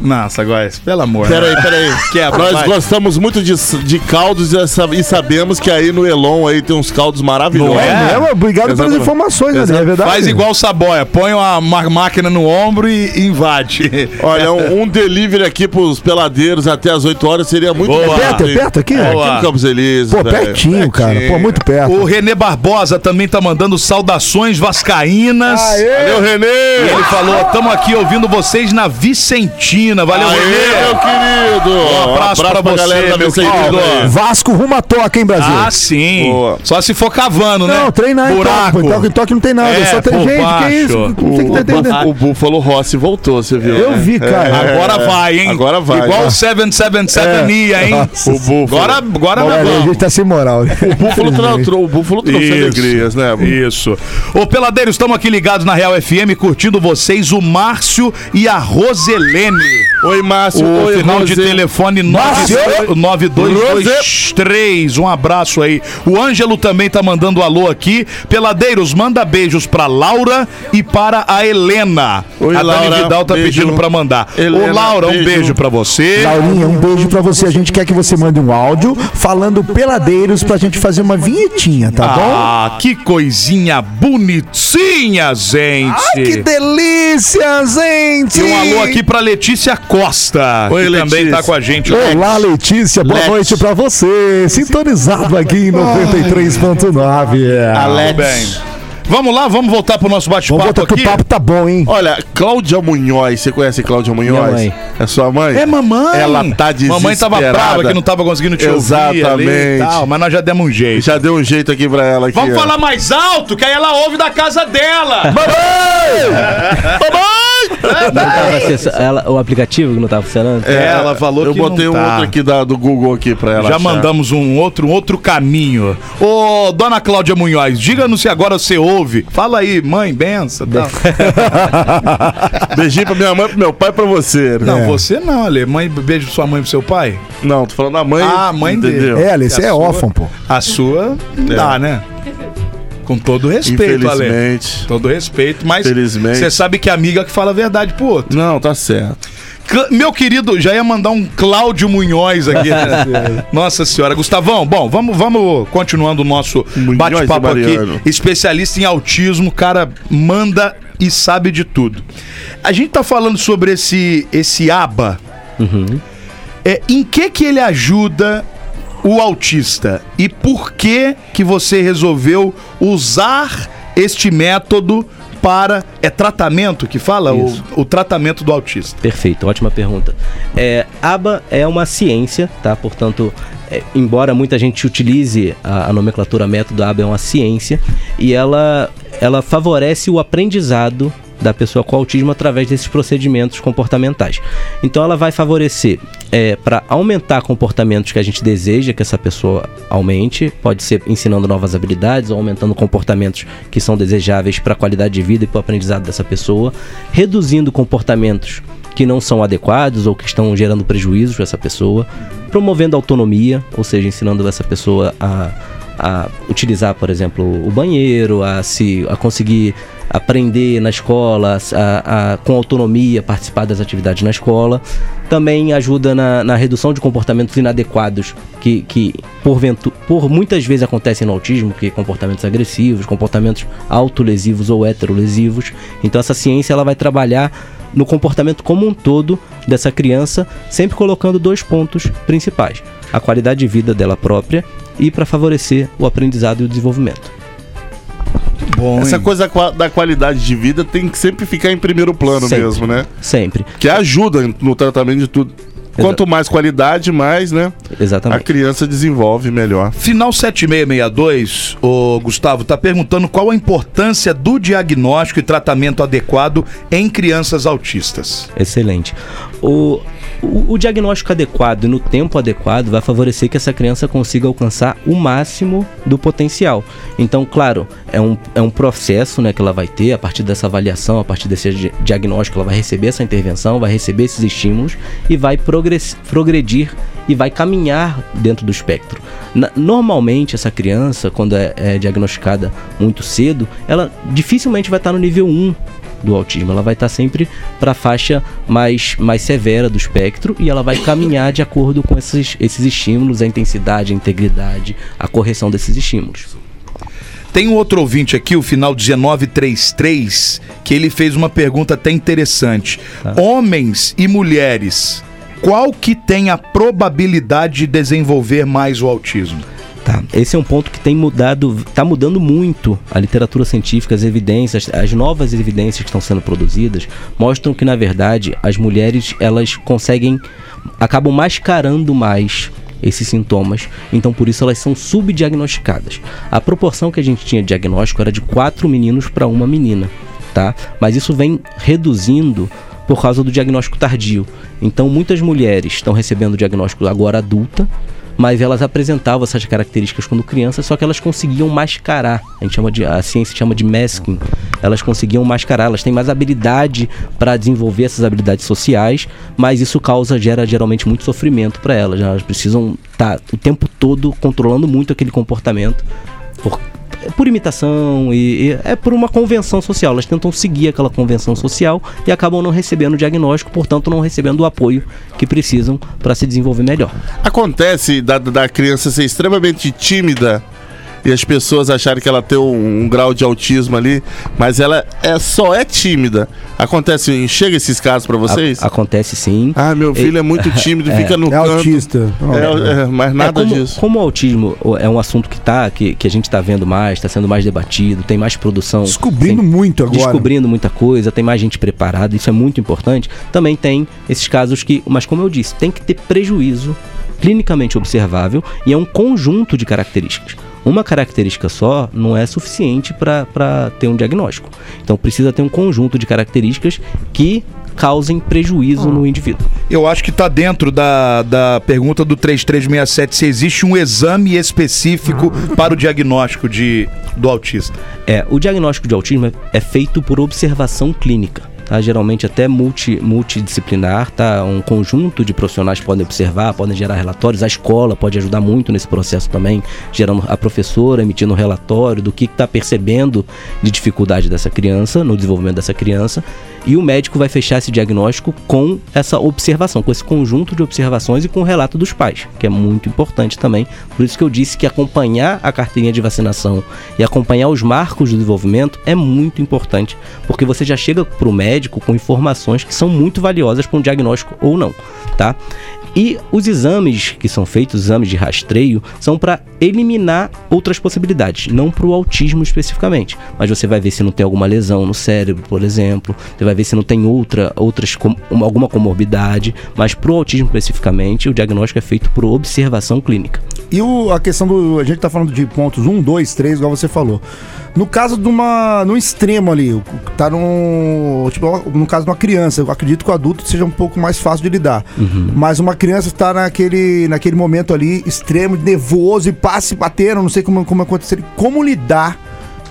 Nossa, Góis, pelo amor. Peraí, peraí. Quebra, Nós vai. gostamos muito de, de caldos e, e sabemos que aí no Elon aí tem uns caldos maravilhosos. É, É. Obrigado pelas Exatamente. informações, André, é verdade? Faz igual o Saboia, põe uma, uma máquina no ombro e, e invade. Olha, um, um delivery aqui pros peladeiros até as 8 horas seria muito Boa. bom. Perto, é perto aqui? É, aqui no Campos Elíseos. Pô, velho. pertinho, cara. Pô, Pertinho. muito perto. O Renê Barbosa também tá mandando saudações vascaínas. Valeu, E Renê! ele falou: estamos aqui ouvindo vocês na Vicentina. Valeu, Aê, meu querido! Um abraço pra você, da meu querido. aí. Vasco rumo a toca, hein, Brasil? Ah, sim. Boa. Só se for cavando, né? não, treinar em Buraco. toque. Toque em toque não tem nada. É, só tem gente, baixo. que isso? O, Tem que ter o, entendendo. o Búfalo Rossi voltou, você viu? Eu né? vi, cara. Agora vai, hein? Agora vai. Igual É. o 777 ia, hein? Nossa. O Búfalo. Agora, agora nós a vamos. gente tá sem moral. O Búfalo, o trouxe alegrias, né? Isso. Ô, Peladeiros, estamos aqui ligados na Real FM, curtindo vocês, o Márcio e a Roselene. Oi, Márcio. O Oi, final de Rosê. telefone Márcio. 9223. Um abraço aí. O Ângelo também tá mandando alô aqui. Peladeiros, manda beijos pra Laura e para a Helena. Oi, a Dani Laura, Vidal tá beijo. pedindo pra mandar. Helena, Ô, Laura, um beijo. beijo pra você. Laurinha, um beijo pra você. A gente quer que você mande um áudio falando peladeiros pra gente fazer uma vinhetinha, tá bom? Ah, que coisinha bonitinha, gente. Ai, que delícia, gente! E um alô aqui pra Letícia Costa, Oi, que também Letícia. tá com a gente. Olá, Letícia, boa Lex. noite pra você. Sintonizado aqui em 93.9. Alex. Tudo bem. Vamos lá, vamos voltar pro nosso Vamos bate-papo voltar que aqui. o papo tá bom, hein? Olha, Cláudia Munhoz, você conhece Cláudia Munhoz? mãe. É sua mãe? É mamãe. Ela tá desesperada. Mamãe tava brava que não tava conseguindo te ouvir ali e Exatamente. mas nós já demos um jeito. Já deu um jeito aqui pra ela. Aqui, Vamos ó. falar mais alto, que aí ela ouve da casa dela. Mamãe! Tava acessa- ela- o aplicativo que não tava funcionando? É, ela falou eu que botei não um tá. outro aqui da, do Google aqui pra ela. Já achar. mandamos um outro, um outro caminho. Ô, dona Cláudia Munhoz, diga-nos se agora você ouve. Fala aí, mãe, benção. Tá. Beijinho pra minha mãe, pro meu pai e pra você. né? Não, É. você não, Ale. Mãe, beijo sua mãe pro seu pai. Não, tô falando da mãe. Ah, a mãe dele. entendeu? É, Ale, você é sua- órfão, pô. A sua É. dá, né? Com todo respeito, Ale. Infelizmente. Todo respeito, mas você sabe que é amiga que fala a verdade pro outro. Não, tá certo. Cl- Meu querido, já ia mandar um Cláudio Munhoz aqui. né? Nossa senhora. Gustavão, bom, vamos, vamos continuando o nosso bate-papo aqui. Especialista em autismo, cara manda e sabe de tudo. A gente tá falando sobre esse, esse ABA. É, em que que ele ajuda o autista? E por que que você resolveu usar este método para... É tratamento que fala? O, o tratamento do autista. Perfeito, ótima pergunta. É, ABA é uma ciência, tá? Portanto, é, embora muita gente utilize a, a nomenclatura método, ABA é uma ciência e ela, ela favorece o aprendizado da pessoa com autismo através desses procedimentos comportamentais. Então, ela vai favorecer para aumentar comportamentos que a gente deseja que essa pessoa aumente, pode ser ensinando novas habilidades ou aumentando comportamentos que são desejáveis para a qualidade de vida e para o aprendizado dessa pessoa, reduzindo comportamentos que não são adequados ou que estão gerando prejuízos para essa pessoa, promovendo autonomia, ou seja, ensinando essa pessoa a, a utilizar, por exemplo, o banheiro, a se a conseguir aprender na escola, a, a- com autonomia participar das atividades na escola. Também ajuda na, na redução de comportamentos inadequados que, que porventu- por muitas vezes acontecem no autismo, que comportamentos agressivos, comportamentos autolesivos ou heterolesivos. Então essa ciência ela vai trabalhar no comportamento como um todo dessa criança, sempre colocando dois pontos principais: a qualidade de vida dela própria e para favorecer o aprendizado e o desenvolvimento. Bom, Essa hein? coisa da qualidade de vida tem que sempre ficar em primeiro plano Sempre. mesmo, né? Sempre, Que ajuda no tratamento de tudo. Quanto mais qualidade, mais, né? A exatamente. criança desenvolve melhor. Final 7662, o Gustavo tá perguntando qual a importância do diagnóstico e tratamento adequado em crianças autistas. Excelente. O, o, o diagnóstico adequado e no tempo adequado vai favorecer que essa criança consiga alcançar o máximo do potencial. Então, claro, é um, é um processo né, que ela vai ter a partir dessa avaliação, a partir desse di- diagnóstico, ela vai receber essa intervenção, vai receber esses estímulos e vai progredir e vai caminhar dentro do espectro. Na- normalmente, essa criança, quando é, é diagnosticada muito cedo, ela dificilmente vai estar no nível 1 do autismo. Ela vai estar sempre para a faixa mais, mais severa do espectro e ela vai caminhar de acordo com esses, esses estímulos, a intensidade, a integridade, a correção desses estímulos. Tem um outro ouvinte aqui, o final 1933, que ele fez uma pergunta até interessante. Homens e mulheres, qual que tem a probabilidade de desenvolver mais o autismo? Tá. Esse é um ponto que tem mudado, está mudando muito a literatura científica, as evidências, as novas evidências que estão sendo produzidas mostram que na verdade as mulheres elas conseguem, acabam mascarando mais esses sintomas, então por isso elas são subdiagnosticadas. A proporção que a gente tinha de diagnóstico era de quatro meninos para uma menina, tá? Mas isso vem reduzindo por causa do diagnóstico tardio. Então muitas mulheres estão recebendo o diagnóstico agora adulta mas elas apresentavam essas características quando crianças, só que elas conseguiam mascarar. A gente chama de a ciência chama de masking. Elas conseguiam mascarar, elas têm mais habilidade para desenvolver essas habilidades sociais, mas isso causa gera geralmente muito sofrimento para elas. Elas precisam estar o tempo todo controlando muito aquele comportamento. Por, por imitação e, e é por uma convenção social. Elas tentam seguir aquela convenção social e acabam não recebendo o diagnóstico, portanto não recebendo o apoio que precisam para se desenvolver melhor. Acontece da, da criança ser extremamente tímida e as pessoas acharem que ela tem um, um grau de autismo ali, mas ela é, só é tímida. Acontece, chega esses casos pra vocês? A- acontece sim. Ah, meu filho é muito tímido, fica no É canto. autista. É, é, mas nada É, como, disso. Como o autismo é um assunto que tá, que, que a gente está vendo mais, está sendo mais debatido, tem mais produção. Descobrindo tem- muito agora. Descobrindo muita coisa, tem mais gente preparada, isso é muito importante. Também tem esses casos que, mas como eu disse, tem que ter prejuízo clinicamente observável e é um conjunto de características. Uma característica só não é suficiente para ter um diagnóstico. Então precisa ter um conjunto de características que causem prejuízo no indivíduo. Eu acho que tá dentro da, da pergunta do 3367 se existe um exame específico para o diagnóstico de, do autista. É, o diagnóstico de autismo é feito por observação clínica. Tá? Geralmente até multi, multidisciplinar, tá? Um conjunto de profissionais podem observar, podem gerar relatórios. A escola pode ajudar muito nesse processo também, gerando a professora emitindo um relatório do que está percebendo de dificuldade dessa criança, no desenvolvimento dessa criança. E o médico vai fechar esse diagnóstico com essa observação, com esse conjunto de observações e com o relato dos pais, que é muito importante também. Por isso que eu disse que acompanhar a carteirinha de vacinação e acompanhar os marcos do desenvolvimento é muito importante, porque você já chega para o médico com informações que são muito valiosas para um diagnóstico ou não, tá? E os exames que são feitos, os exames de rastreio, são para eliminar outras possibilidades, não para o autismo especificamente. Mas você vai ver se não tem alguma lesão no cérebro, por exemplo, você vai ver se não tem outra, outras, com- uma- alguma comorbidade, mas para o autismo especificamente, o diagnóstico é feito por observação clínica. E o, a questão do. A gente tá falando de pontos 1, 2, 3, igual você falou. No caso de uma. No extremo ali, tá num. Tipo, no caso de uma criança, eu acredito que o adulto seja um pouco mais fácil de lidar. Mas uma criança está naquele, naquele momento ali, extremo, nervoso e passe batendo, não sei como, como acontecer. Como lidar,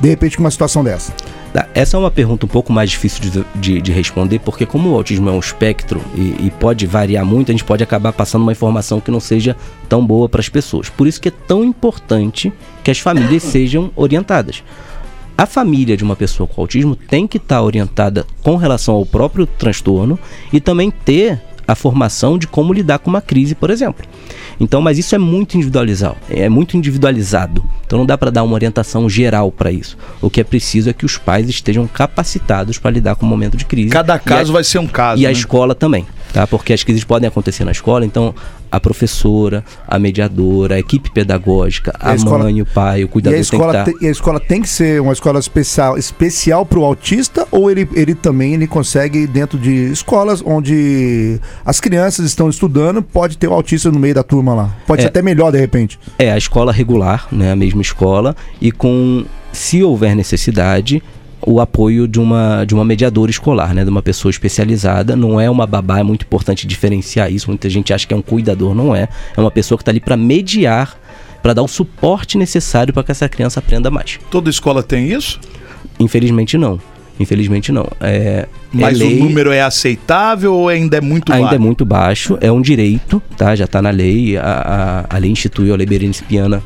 de repente, com uma situação dessa? Tá, Essa é uma pergunta um pouco mais difícil de, de- de responder, porque como o autismo é um espectro e, e pode variar muito, a gente pode acabar passando uma informação que não seja tão boa para as pessoas. Por isso que é tão importante que as famílias sejam orientadas. A família de uma pessoa com autismo tem que estar orientada com relação ao próprio transtorno e também ter a formação de como lidar com uma crise, por exemplo. Então, mas isso é muito individualizado, é muito individualizado. Então não dá para dar uma orientação geral para isso. O que é preciso é que os pais estejam capacitados para lidar com o momento de crise. Cada E a- caso vai ser um caso. e a né? escola também, tá? Porque as crises podem acontecer na escola, então a professora, a mediadora, a equipe pedagógica, E a a, escola- mãe, o pai, o E cuidador a, escola tem que te- e a escola tem que ser uma escola especial, especial para o autista ou ele, ele também ele consegue dentro de escolas onde as crianças estão estudando, pode ter o autista no meio da turma lá. Pode É. ser até melhor de repente. É a escola regular, né, a mesma escola, e com, se houver necessidade, o apoio de uma, de uma mediadora escolar, né, de uma pessoa especializada. Não é uma babá, é muito importante diferenciar isso. Muita gente acha que é um cuidador, não é. É uma pessoa que está ali para mediar, para dar o suporte necessário para que essa criança aprenda mais. Toda escola tem isso? Infelizmente não. Infelizmente não. É, Mas é lei- o número é aceitável ou ainda é muito ainda é baixo? muito baixo, é um direito, tá? Já está na lei, a, a, a lei instituiu a lei Berenice Piana,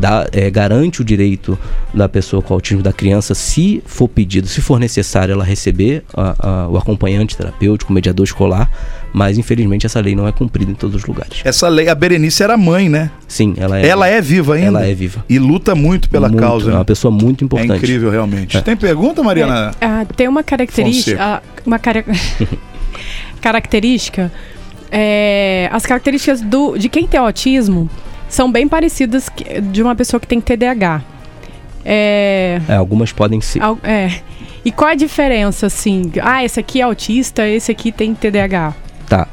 dá, é, garante o direito da pessoa com autismo, da criança, se for pedido, se for necessário ela receber a- a- o acompanhante terapêutico, o mediador escolar, mas infelizmente essa lei não é cumprida em todos os lugares. Essa lei, a Berenice era mãe, né? Sim, ela é. Ela é viva ainda? Ela é viva. E luta muito pela muito, causa. É né? uma pessoa muito É importante. incrível, realmente. É. Tem pergunta, Mariana? É, ah, tem uma característica. ah, Uma cara- característica. é, as características do, de quem tem autismo são bem parecidas que- de uma pessoa que tem TDAH. É, É, algumas podem ser. al- é. E qual a diferença, assim? Ah, esse aqui é autista, esse aqui tem TDAH. Tá.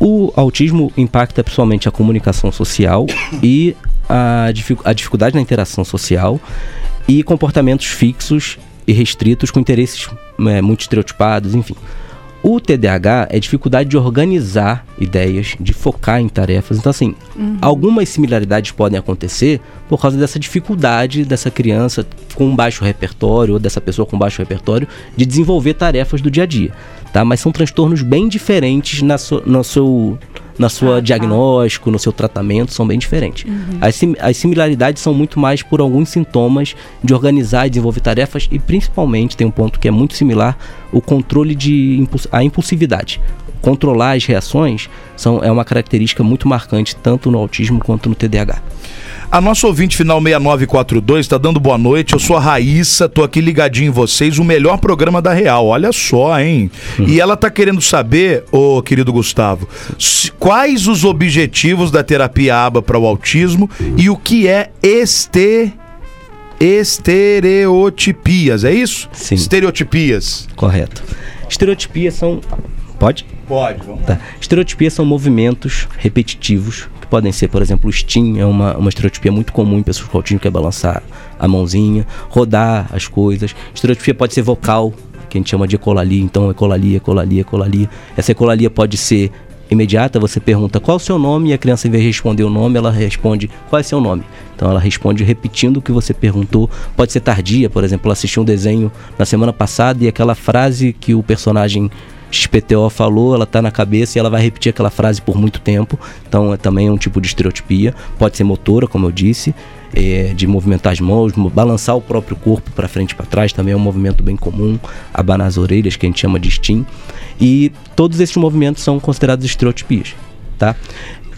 O autismo impacta principalmente a comunicação social e a, dificu- a dificuldade na interação social e comportamentos fixos e restritos com interesses é, muito estereotipados, enfim. O TDAH é dificuldade de organizar ideias, de focar em tarefas. Então, assim, algumas similaridades podem acontecer por causa dessa dificuldade dessa criança com baixo repertório ou dessa pessoa com baixo repertório de desenvolver tarefas do dia a dia, tá? Mas são transtornos bem diferentes na, no seu na sua Ah, tá. diagnóstico, no seu tratamento, são bem diferentes. As, sim- as similaridades são muito mais por alguns sintomas de organizar e desenvolver tarefas e principalmente tem um ponto que é muito similar, o controle de impuls- a impulsividade. Controlar as reações são, é uma característica muito marcante tanto no autismo quanto no TDAH. A nossa ouvinte final 6942 tá dando boa noite. Eu sou a Raíssa, tô aqui ligadinho em vocês, o melhor programa da Real. Olha só, hein? E ela tá querendo saber, ô querido Gustavo, quais os objetivos da terapia ABA para o autismo e o que é este estereotipias, é isso? Sim. Estereotipias. Correto. Estereotipias são. Pode? Pode, vamos Tá. Estereotipias são movimentos repetitivos, que podem ser, por exemplo, o steam, é uma, uma estereotipia muito comum em pessoas com autismo, que é balançar a mãozinha, rodar as coisas. Estereotipia pode ser vocal, que a gente chama de ecolalia, então ecolalia, ecolalia, ecolalia. Essa ecolalia pode ser imediata, você pergunta qual é o seu nome e a criança, em vez de responder o nome, ela responde qual é seu nome. Então ela responde repetindo o que você perguntou. Pode ser tardia, por exemplo, ela assistiu um desenho na semana passada e aquela frase que o personagem XPTO falou, ela tá na cabeça e ela vai repetir aquela frase por muito tempo. Então é também um tipo de estereotipia. Pode ser motora, como eu disse, é, de movimentar as mãos, balançar o próprio corpo para frente e para trás, também é um movimento bem comum. Abanar as orelhas, que a gente chama de steam. E todos esses movimentos são considerados estereotipias, tá?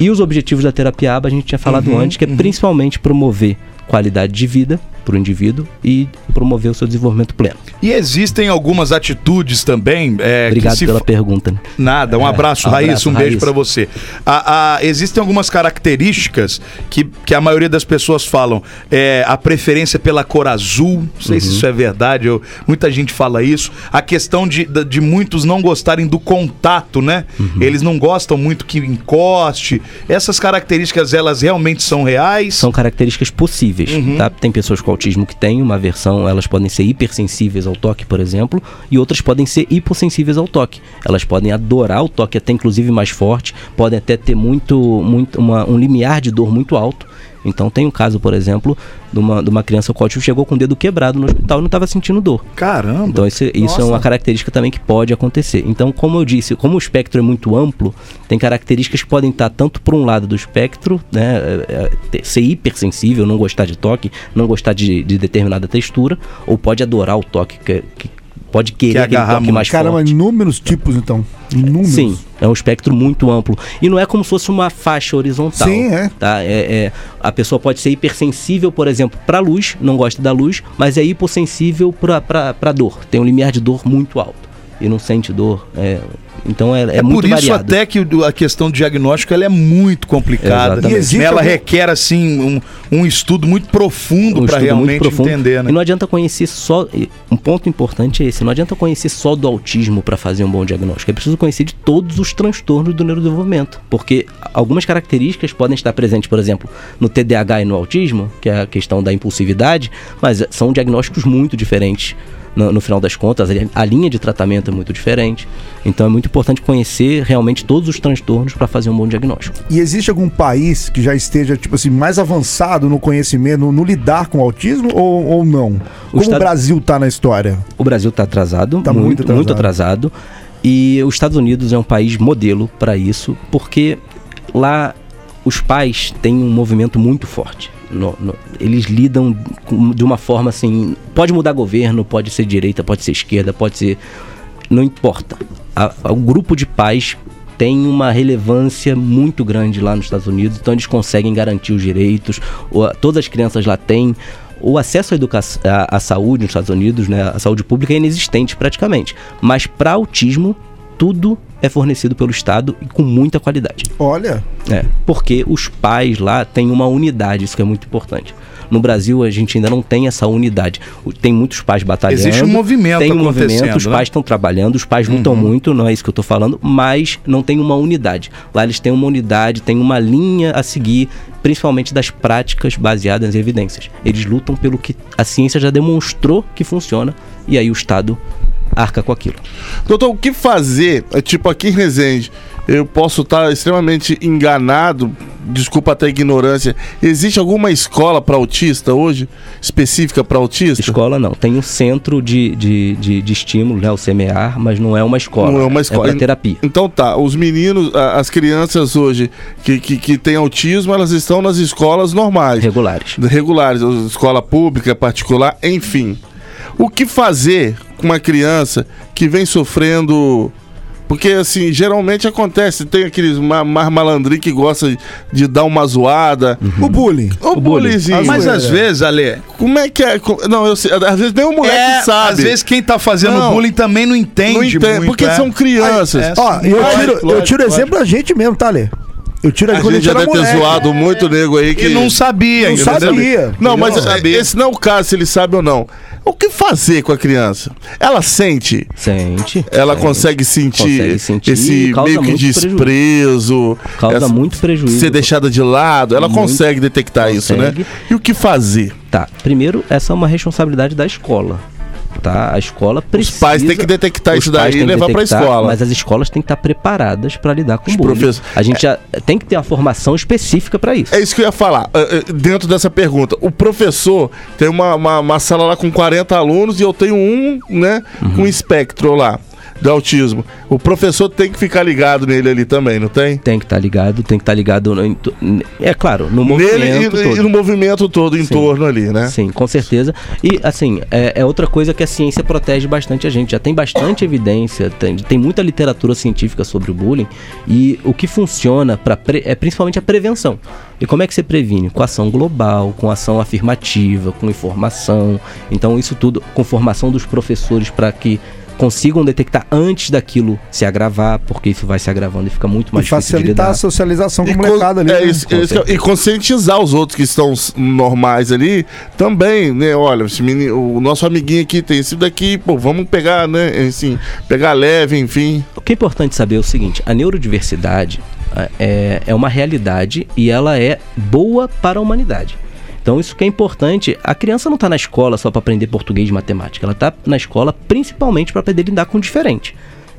E os objetivos da terapia ABA a gente tinha falado antes, que é principalmente promover qualidade de vida para o indivíduo e promover o seu desenvolvimento pleno. E existem algumas atitudes também. É, Obrigado se pela pergunta. né? Nada, um É, abraço, um Raíssa, abraço, um beijo pra você. A- a- existem algumas características que, que a maioria das pessoas falam. É, a preferência pela cor azul, não sei Uhum. se isso é verdade, eu- muita gente fala isso. A questão de, de, muitos não gostarem do contato, né? Uhum. Eles não gostam muito que encoste. Essas características, elas realmente são reais? São características possíveis, tá? Tem pessoas com autismo que têm uma versão, elas podem ser hipersensíveis ao toque, por exemplo, e outras podem ser hipossensíveis ao toque. Elas podem adorar o toque até inclusive mais forte, podem até ter muito, muito uma- um limiar de dor muito alto. Então tem um caso, por exemplo, de uma, de uma criança com autismo que chegou com o dedo quebrado no hospital e não estava sentindo dor. Caramba! Então isso, isso é uma característica também que pode acontecer. Então, como eu disse, como o espectro é muito amplo, tem características que podem estar tanto por um lado do espectro, né, é, é, ser hipersensível, não gostar de toque, não gostar de, de determinada textura, ou pode adorar o toque, que, que pode querer Que agarrar toque muito. mais Caramba, forte. inúmeros tipos, então. Inúmeros. Sim, é um espectro muito amplo. E não é como se fosse uma faixa horizontal. Sim, é. Tá? É, é- a pessoa pode ser hipersensível, por exemplo, para luz, não gosta da luz, mas é hipossensível para dor. Tem um limiar de dor muito alto. E não sente dor. É, então é, é, É, muito por isso variado. até que a questão do diagnóstico ela é muito complicada. Exatamente. E existe ela algum- requer assim um, um estudo muito profundo Um para realmente muito profundo. entender, né? E não adianta conhecer só. Um ponto importante é esse: não adianta conhecer só do autismo para fazer um bom diagnóstico. É preciso conhecer de todos os transtornos do neurodesenvolvimento. Porque algumas características podem estar presentes, por exemplo, no TDAH e no autismo, que é a questão da impulsividade, mas são diagnósticos muito diferentes. No, no final das contas, a, linha de tratamento é muito diferente. Então é muito importante conhecer realmente todos os transtornos para fazer um bom diagnóstico. E existe algum país que já esteja, tipo assim, mais avançado no conhecimento, no, no lidar com o autismo ou, ou não? Como o estado- Brasil tá na história? O Brasil está atrasado, Tá muito, muito muito atrasado. atrasado. E os Estados Unidos é um país modelo para isso, porque lá os pais têm um movimento muito forte. No- no- eles lidam com- de uma forma assim. Pode mudar governo, pode ser direita, pode ser esquerda, pode ser. Não importa. A- a- o grupo de pais tem uma relevância muito grande lá nos Estados Unidos, então eles conseguem garantir os direitos. o- a- todas as crianças lá têm. O acesso à, educação, à, à saúde nos Estados Unidos, né, a saúde pública é inexistente praticamente. Mas para autismo, tudo é fornecido pelo Estado e com muita qualidade. Olha, É, porque os pais lá têm uma unidade, isso que é muito importante. No Brasil, a gente ainda não tem essa unidade. Tem muitos pais batalhando. Existe um movimento Tem um movimento, acontecendo, os né? pais estão trabalhando, os pais lutam muito, não é isso que eu estou falando, mas não tem uma unidade. Lá eles têm uma unidade, tem uma linha a seguir, principalmente das práticas baseadas em evidências. Eles lutam pelo que a ciência já demonstrou que funciona, e aí o Estado arca com aquilo. Doutor, o que fazer? É, Tipo, aqui em Resende, eu posso estar extremamente enganado, desculpa até a ignorância. Existe alguma escola para autista hoje? Específica para autista? Escola não, tem um centro de, de, de, de estímulo, né, o CMEAR, mas não é uma escola. Não é uma escola. É terapia. Então tá, os meninos, as crianças hoje que, que, que têm autismo, elas estão nas escolas normais. Regulares. regulares, escola pública, particular, enfim. O que fazer com uma criança que vem sofrendo. Porque, assim, geralmente acontece, tem aqueles ma- mais malandrinhos que gosta de dar uma zoada. Uhum. o bullying. O, bullying. bullyingzinho. Mas às vezes, Ale, Como é que é? Não, eu sei, às vezes nem o moleque é, sabe. às vezes quem tá fazendo Não. bullying também não entende, não entende, muito, porque é. são crianças. É, Ó, eu Lógico, tiro, eu lógico, tiro lógico. exemplo da gente mesmo, tá, Lê? Eu tiro A quando gente já deve ter moleque. zoado muito nego aí que. E não sabia, Não sabia. Não, mas Não sabia. esse não é o caso se ele sabe ou não. O que fazer com a criança? Ela sente, Sente. ela sente. consegue sentir, Consegue sentir esse causa meio que desprezo, Causa essa- muito prejuízo. ser deixada de lado. Ela Muito. consegue detectar isso, né? Consegue. E o que fazer? Tá. Primeiro, essa é uma responsabilidade da escola. Tá? A escola precisa. pais têm que detectar os isso daí e levar pra detectar, escola. Mas as escolas têm que estar preparadas para lidar com Os o bullying. professores- A gente já tem que ter uma formação específica para isso. É isso que eu ia falar. eh, eh, Dentro dessa pergunta, o professor tem uma, uma, uma sala lá com 40 alunos e eu tenho um, né, Uhum. com espectro lá do autismo. O professor tem que ficar ligado nele ali também, não tem? Tem que estar ligado, tem que estar ligado. No, é claro, no Nele movimento e, todo. e no movimento todo em torno ali, né? Sim, com certeza. E, assim, é, é outra coisa que a ciência protege bastante a gente. Já tem bastante evidência, tem, tem muita literatura científica sobre o bullying. E o que funciona para é principalmente a prevenção. E como é que você previne? Com ação global, com ação afirmativa, com informação. Então, isso tudo, com formação dos professores para que consigam detectar antes daquilo se agravar, porque isso vai se agravando e fica muito E mais difícil de facilitar lidar. a socialização com E, o molecada ali. é né? isso- é isso e conscientizar os outros que estão normais ali também, né? Olha, esse menino, o nosso amiguinho aqui tem esse daqui, pô, vamos pegar, né? Assim, pegar leve, enfim. O que é importante saber é o seguinte: a neurodiversidade é, é uma realidade e ela é boa para a humanidade. Então, isso que é importante. A criança não está na escola só para aprender português e matemática. Ela está na escola principalmente para aprender a lidar com o diferente.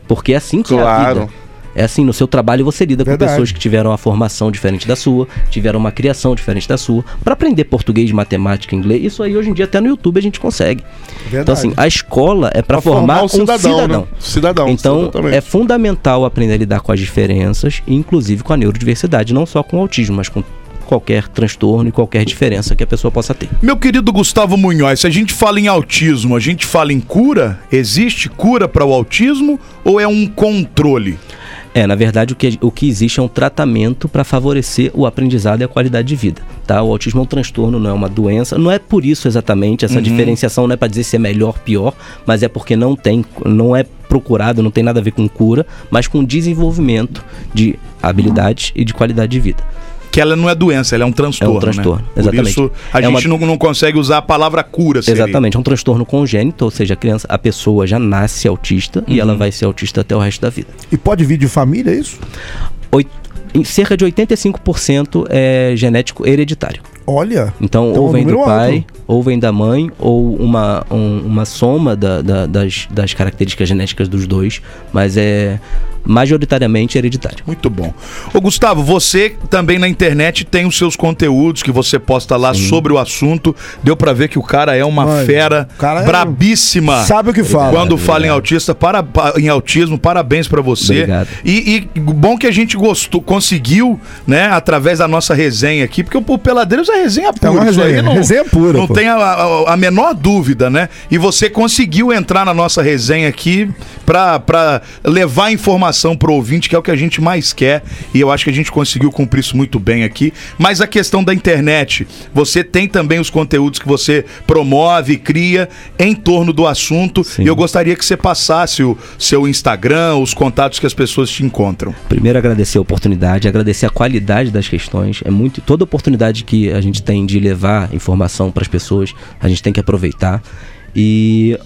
Porque é assim que é a Claro. vida. É assim, no seu trabalho você lida Verdade. com pessoas que tiveram uma formação diferente da sua, tiveram uma criação diferente da sua. Para aprender português, matemática, inglês, isso aí hoje em dia até no YouTube a gente consegue. Verdade. Então, assim, a escola é para formar formar, um cidadão, cidadão. né? Cidadão, Então, exatamente. é fundamental aprender a lidar com as diferenças, inclusive com a neurodiversidade, não só com o autismo, mas com qualquer transtorno e qualquer diferença que a pessoa possa ter. Meu querido Gustavo Munhoz, se a gente fala em autismo, a gente fala em cura? Existe cura para o autismo ou é um controle? É, na verdade, o que, o que existe é um tratamento para favorecer o aprendizado e a qualidade de vida. Tá? O autismo é um transtorno, não é uma doença. Não é por isso exatamente, essa diferenciação não é para dizer se é melhor ou pior, mas é porque não tem, não é procurado, não tem nada a ver com cura, mas com desenvolvimento de habilidades e de qualidade de vida. Que ela não é doença, ela é um transtorno. É um transtorno, né? Por exatamente. isso a É gente não, não consegue usar a palavra cura. seria. Exatamente, é um transtorno congênito, ou seja, a criança, a pessoa já nasce autista e ela vai ser autista até o resto da vida. E pode vir de família, é isso? Oit- em cerca de 85% é genético hereditário. Olha. Então, Então, ou vem do pai, alto. ou vem da mãe, ou uma, um- uma soma da- da- das, das características genéticas dos dois, mas é majoritariamente hereditário. Muito bom. Ô Gustavo, você também na internet tem os seus conteúdos que você posta lá sobre o assunto. Deu pra ver que o cara é uma Mano, fera o cara é- brabíssima. Sabe o que fala. Quando fala em autista, para, pa- em autismo, parabéns pra você. Obrigado. E, e bom que a gente gostou, conseguiu, né, através da nossa resenha aqui, porque o Peladeiros é resenha pura. uma isso aí resenha, não, resenha pura, Não pô. tem a, a- a menor dúvida, né? E você conseguiu entrar na nossa resenha aqui pra, pra levar informação pro ouvinte, que é o que a gente mais quer. E eu acho que a gente conseguiu cumprir isso muito bem aqui. Mas a questão da internet, você tem também os conteúdos que você promove, cria em torno do assunto. Sim. E eu gostaria que você passasse o seu Instagram, os contatos que as pessoas te encontram. Primeiro agradecer a oportunidade, agradecer a qualidade das questões. É muito toda oportunidade que a gente tem de levar informação para as pessoas, a gente tem que aproveitar. E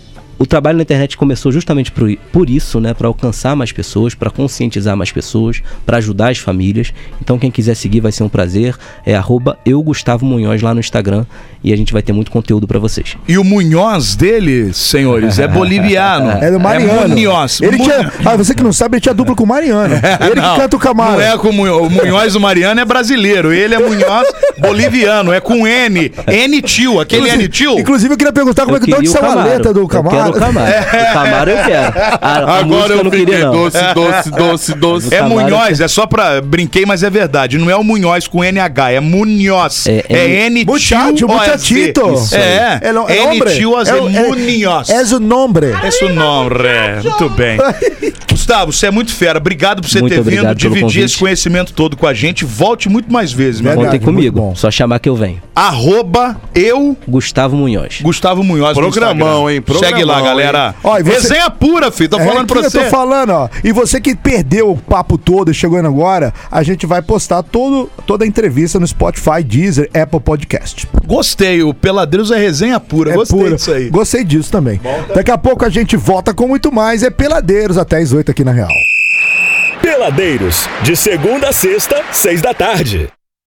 o trabalho na internet começou justamente por, por isso, né, para alcançar mais pessoas, para conscientizar mais pessoas, para ajudar as famílias. Então quem quiser seguir vai ser um prazer. É arroba eu Gustavo Munhoz lá no Instagram e a gente vai ter muito conteúdo para vocês. E o Munhoz dele, senhores, é boliviano. É do Mariano. Munhoz. Ele Mu- tinha, ah, você que não sabe, ele tinha dupla com o Mariano. ele Não, que canta o Camaro. Não é com o Munhoz. O Munhoz Mariano é brasileiro. Ele é Munhoz boliviano. É com N. N tio. Aquele N tio. Inclusive, eu queria perguntar como é que Eu tá onde queria o saiu a Camaro. letra do Eu quero Camaro. O Camaro. O Camaro eu quero. A, a Agora eu eu não queria não. doce, doce, doce, doce. É Munhoz, é só pra. Brinquei, mas é verdade. Não é o Munhoz com NH, é Munhoz. É- É, é- N Muchacho, muchachito. É, É, no- é É o- é- Munhoz. É o nome. É seu nome, muito bem. Gustavo, você é muito fera. Obrigado por você Muito ter vindo, dividir esse conhecimento todo com a gente. Volte muito mais vezes, meu. Contem comigo. Só chamar que eu venho. Arroba eu, Gustavo Munhoz. Gustavo Munhoz. Programão, hein? Programão, Segue lá, hein? galera. Ó, você- Resenha pura, filho. Tô falando é pra você. Eu tô falando, ó. E você que perdeu o papo todo e chegou indo agora, a gente vai postar todo, toda a entrevista no Spotify, Deezer, Apple Podcast. Gostei. O Peladeiros é resenha pura. É Gostei pura. disso aí. Gostei disso também. Daqui a pouco a gente volta com muito mais. É Peladeiros até as 8 aqui na Real. Peladeiros, de segunda a sexta, seis da tarde.